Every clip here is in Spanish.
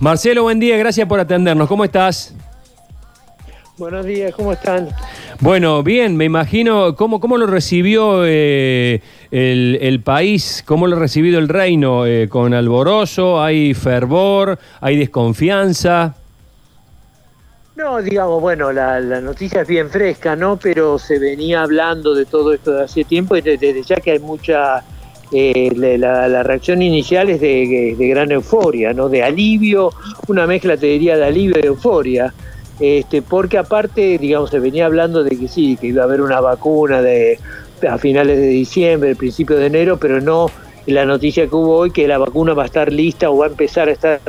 Marcelo, buen día, gracias por atendernos. ¿Cómo estás? Buenos días, ¿cómo están? Bueno, bien, me imagino cómo, cómo lo recibió eh, el, país, cómo lo ha recibido el reino, eh, con alborozo, hay fervor, hay desconfianza. No, digamos, bueno, la, noticia es bien fresca, ¿no? Pero se venía hablando de todo esto de hace tiempo y desde ya que hay mucha... Eh, la, reacción inicial es de, de, gran euforia, ¿no? De alivio, una mezcla, te diría, de alivio y euforia este, porque aparte, digamos, se venía hablando de que sí, que iba a haber una vacuna de, a finales de diciembre, principio de enero, pero no la noticia que hubo hoy que la vacuna va a estar lista o va a empezar a estar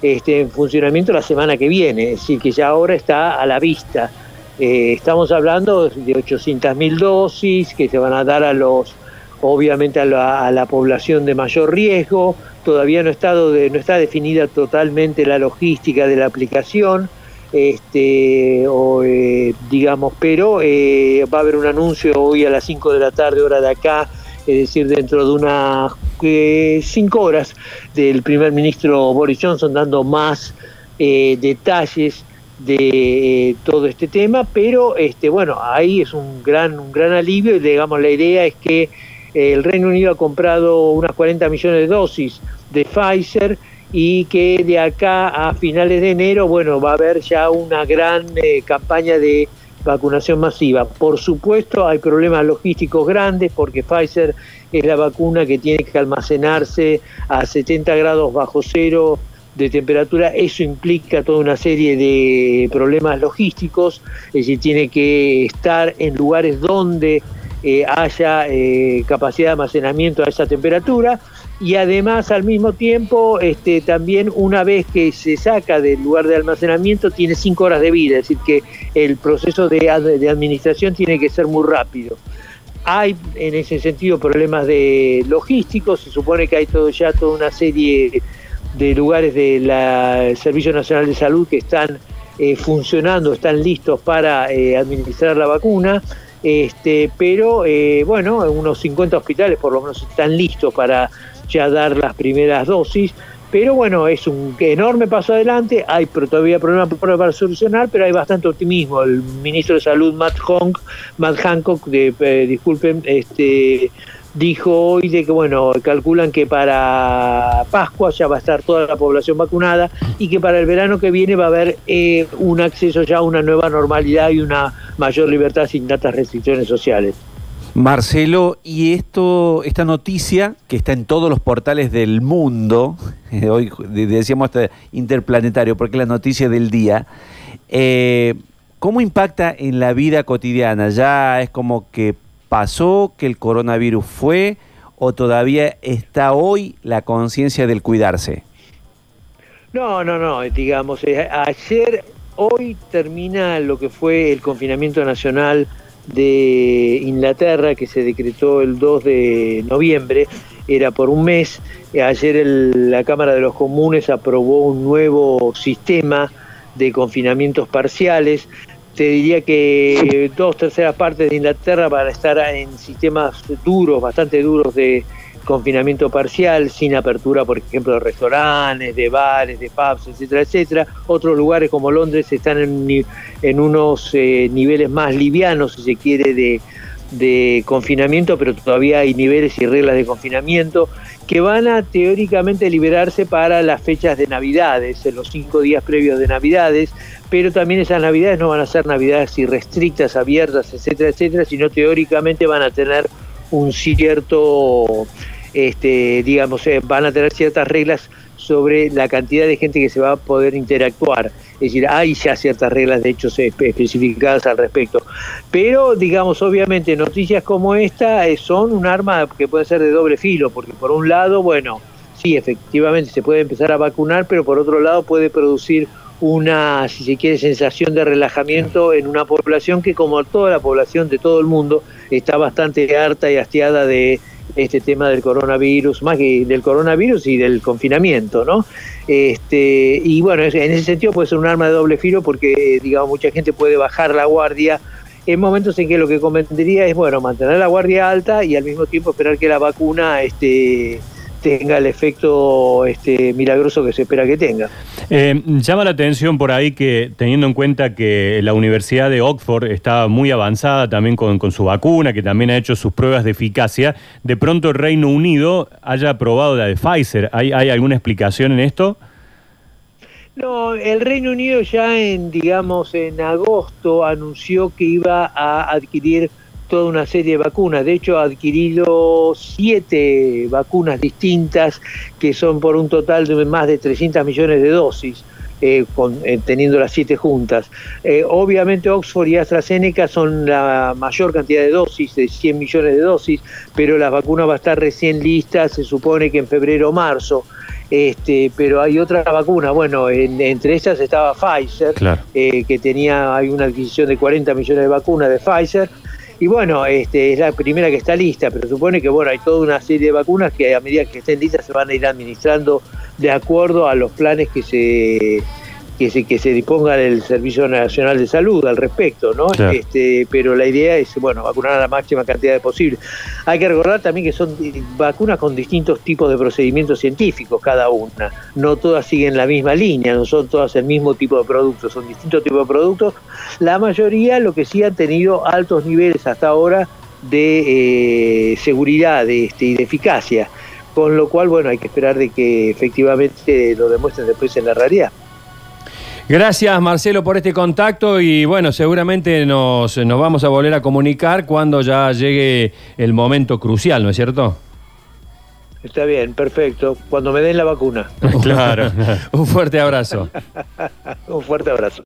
este, en funcionamiento la semana que viene, es decir, que ya ahora está a la vista. Eh, estamos hablando de 800.000 dosis que se van a dar a los, obviamente a la, a la población de mayor riesgo. Todavía no, estado de, no está definida totalmente la logística de la aplicación este, o, eh, digamos, pero eh, va a haber un anuncio hoy a las 5 de la tarde, hora de acá, es decir, dentro de unas 5 eh, horas del primer ministro Boris Johnson dando más detalles de todo este tema, pero este, bueno, ahí es un gran, un gran alivio y digamos la idea es que el Reino Unido ha comprado unas 40 millones de dosis de Pfizer y que de acá a finales de enero, bueno, va a haber ya una gran eh, campaña de vacunación masiva. Por supuesto, hay problemas logísticos grandes porque Pfizer es la vacuna que tiene que almacenarse a 70 grados bajo cero de temperatura, eso implica toda una serie de problemas logísticos, es decir, tiene que estar en lugares donde eh, haya eh, capacidad de almacenamiento a esa temperatura y además al mismo tiempo este, también una vez que se saca del lugar de almacenamiento tiene cinco horas de vida, es decir que el proceso de, administración tiene que ser muy rápido. Hay en ese sentido problemas de logísticos, se supone que hay todo ya toda una serie de lugares del Servicio Nacional de Salud que están eh, funcionando, están listos para eh, administrar la vacuna. Este, pero eh, bueno, unos 50 hospitales por lo menos están listos para ya dar las primeras dosis. Pero bueno, es un enorme paso adelante, hay todavía problemas para solucionar, pero hay bastante optimismo. El ministro de Salud, Matt, Matt Hancock, de, eh, disculpen, este, dijo hoy de que, bueno, calculan que para Pascua ya va a estar toda la población vacunada y que para el verano que viene va a haber eh, un acceso ya a una nueva normalidad y una mayor libertad sin tantas restricciones sociales. Marcelo, y esto, esta noticia que está en todos los portales del mundo, hoy decíamos interplanetario, porque es la noticia del día, eh, ¿cómo impacta en la vida cotidiana? ¿Ya es como que pasó, que el coronavirus fue, o todavía está hoy la conciencia del cuidarse? No, no, no, digamos, eh, ayer, hoy termina lo que fue el confinamiento nacional de Inglaterra que se decretó el 2 de noviembre, era por un mes. Ayer la Cámara de los Comunes aprobó un nuevo sistema de confinamientos parciales. Te diría que dos terceras partes de Inglaterra van a estar en sistemas duros, bastante duros de confinamiento parcial, sin apertura, por ejemplo, de restaurantes, de bares, de pubs, etcétera, etcétera. Otros lugares como Londres están en, en unos eh, niveles más livianos, si se quiere, de, de confinamiento, pero todavía hay niveles y reglas de confinamiento que van a teóricamente liberarse para las fechas de Navidades, en los cinco días previos de Navidades, pero también esas Navidades no van a ser Navidades irrestrictas, abiertas, etcétera, etcétera, sino teóricamente van a tener un cierto este, digamos, eh, van a tener ciertas reglas sobre la cantidad de gente que se va a poder interactuar. Es decir, hay ya ciertas reglas, de hecho, especificadas al respecto. Pero, digamos, obviamente, noticias como esta eh, son un arma que puede ser de doble filo, porque por un lado, bueno, sí, efectivamente se puede empezar a vacunar, pero por otro lado puede producir una, si se quiere, sensación de relajamiento en una población que, como toda la población de todo el mundo, está bastante harta y hastiada de este tema del coronavirus, más que del coronavirus y del confinamiento, ¿no? Este, y bueno, en ese sentido puede ser un arma de doble filo porque, digamos, mucha gente puede bajar la guardia en momentos en que lo que convendría es, bueno, mantener la guardia alta y al mismo tiempo esperar que la vacuna este, tenga el efecto este, milagroso que se espera que tenga. Eh, llama la atención por ahí que teniendo en cuenta que la Universidad de Oxford está muy avanzada también con, su vacuna, que también ha hecho sus pruebas de eficacia, de pronto el Reino Unido haya aprobado la de Pfizer. ¿Hay, hay alguna explicación en esto? No, el Reino Unido ya en, digamos, en agosto anunció que iba a adquirir toda una serie de vacunas. De hecho, ha adquirido siete vacunas distintas que son por un total de más de 300 millones de dosis. Eh, eh, teniendo las siete juntas. Eh, obviamente Oxford y AstraZeneca son la mayor cantidad de dosis, de 100 millones de dosis, pero la vacuna va a estar recién lista, se supone que en febrero o marzo. Este, pero hay otra vacuna, bueno, entre esas estaba Pfizer, que tenía, hay una adquisición de 40 millones de vacunas de Pfizer, y bueno, este, es la primera que está lista, pero supone que bueno, hay toda una serie de vacunas que a medida que estén listas se van a ir administrando de acuerdo a los planes que se que se, que se disponga el Servicio Nacional de Salud al respecto, ¿no? Este, pero la idea es, bueno, vacunar a la máxima cantidad de posible. Hay que recordar también que son vacunas con distintos tipos de procedimientos científicos cada una. No todas siguen la misma línea, no son todas el mismo tipo de productos, son distintos tipos de productos. La mayoría lo que sí han tenido altos niveles hasta ahora de eh, seguridad este, y de eficacia. Con lo cual, bueno, hay que esperar de que efectivamente lo demuestren después en la realidad. Gracias Marcelo por este contacto y bueno, seguramente nos, nos vamos a volver a comunicar cuando ya llegue el momento crucial, ¿no es cierto? Está bien, perfecto. Cuando me den la vacuna. claro. Un fuerte abrazo. Un fuerte abrazo.